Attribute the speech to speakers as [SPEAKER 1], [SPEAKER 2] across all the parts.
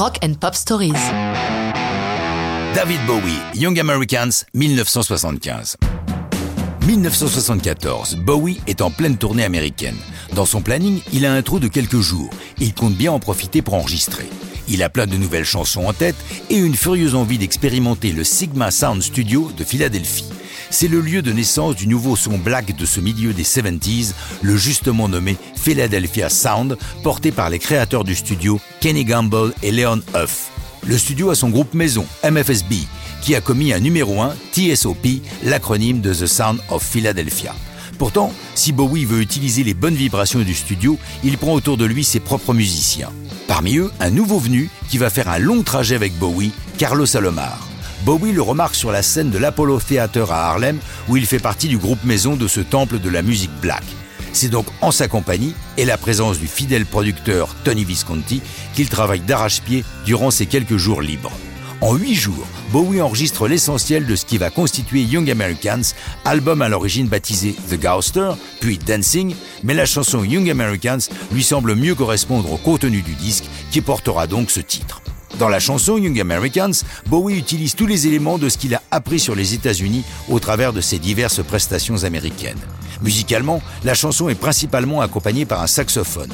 [SPEAKER 1] Rock and Pop Stories.
[SPEAKER 2] David Bowie, Young Americans, 1975. 1974, Bowie est en pleine tournée américaine. Dans son planning, il a un trou de quelques jours. Il compte bien en profiter pour enregistrer. Il a plein de nouvelles chansons en tête et une furieuse envie d'expérimenter le Sigma Sound Studio de Philadelphie. C'est le lieu de naissance du nouveau son black de ce milieu des 70s, le justement nommé Philadelphia Sound, porté par les créateurs du studio Kenny Gamble et Leon Huff. Le studio a son groupe maison, MFSB, qui a commis un numéro 1, TSOP, l'acronyme de The Sound of Philadelphia. Pourtant, si Bowie veut utiliser les bonnes vibrations du studio, il prend autour de lui ses propres musiciens. Parmi eux, un nouveau venu qui va faire un long trajet avec Bowie, Carlos Alomar. Bowie le remarque sur la scène de l'Apollo Theater à Harlem, où il fait partie du groupe maison de ce temple de la musique black. C'est donc en sa compagnie et la présence du fidèle producteur Tony Visconti qu'il travaille d'arrache-pied durant ces quelques jours libres. En huit jours, Bowie enregistre l'essentiel de ce qui va constituer Young Americans, album à l'origine baptisé The Ghoster, puis Dancing, mais la chanson Young Americans lui semble mieux correspondre au contenu du disque qui portera donc ce titre. Dans la chanson Young Americans, Bowie utilise tous les éléments de ce qu'il a appris sur les États-Unis au travers de ses diverses prestations américaines. Musicalement, la chanson est principalement accompagnée par un saxophone.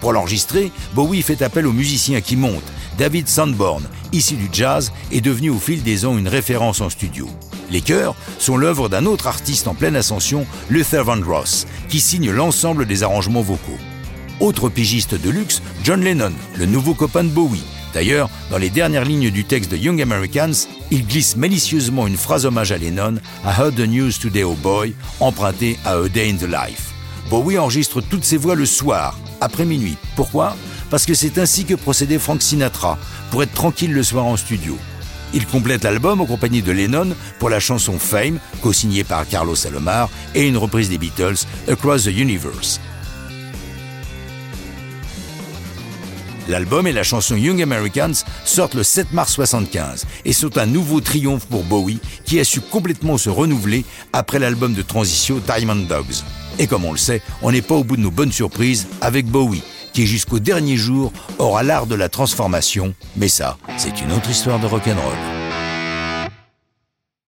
[SPEAKER 2] Pour l'enregistrer, Bowie fait appel au musicien qui monte. David Sanborn, issu du jazz, est devenu au fil des ans une référence en studio. Les chœurs sont l'œuvre d'un autre artiste en pleine ascension, Luther Vandross, qui signe l'ensemble des arrangements vocaux. Autre pigiste de luxe, John Lennon, le nouveau copain de Bowie, D'ailleurs, dans les dernières lignes du texte de Young Americans, il glisse malicieusement une phrase hommage à Lennon, I heard the news today, oh boy, empruntée à A Day in the Life. Bowie enregistre toutes ses voix le soir, après minuit. Pourquoi? Parce que c'est ainsi que procédait Frank Sinatra, pour être tranquille le soir en studio. Il complète l'album en compagnie de Lennon pour la chanson Fame, co-signée par Carlos Salomar, et une reprise des Beatles, Across the Universe. L'album et la chanson Young Americans sortent le 7 mars 75 et sont un nouveau triomphe pour Bowie qui a su complètement se renouveler après l'album de transition Diamond Dogs. Et comme on le sait, on n'est pas au bout de nos bonnes surprises avec Bowie qui jusqu'au dernier jour aura l'art de la transformation, mais ça, c'est une autre histoire de rock'n'roll.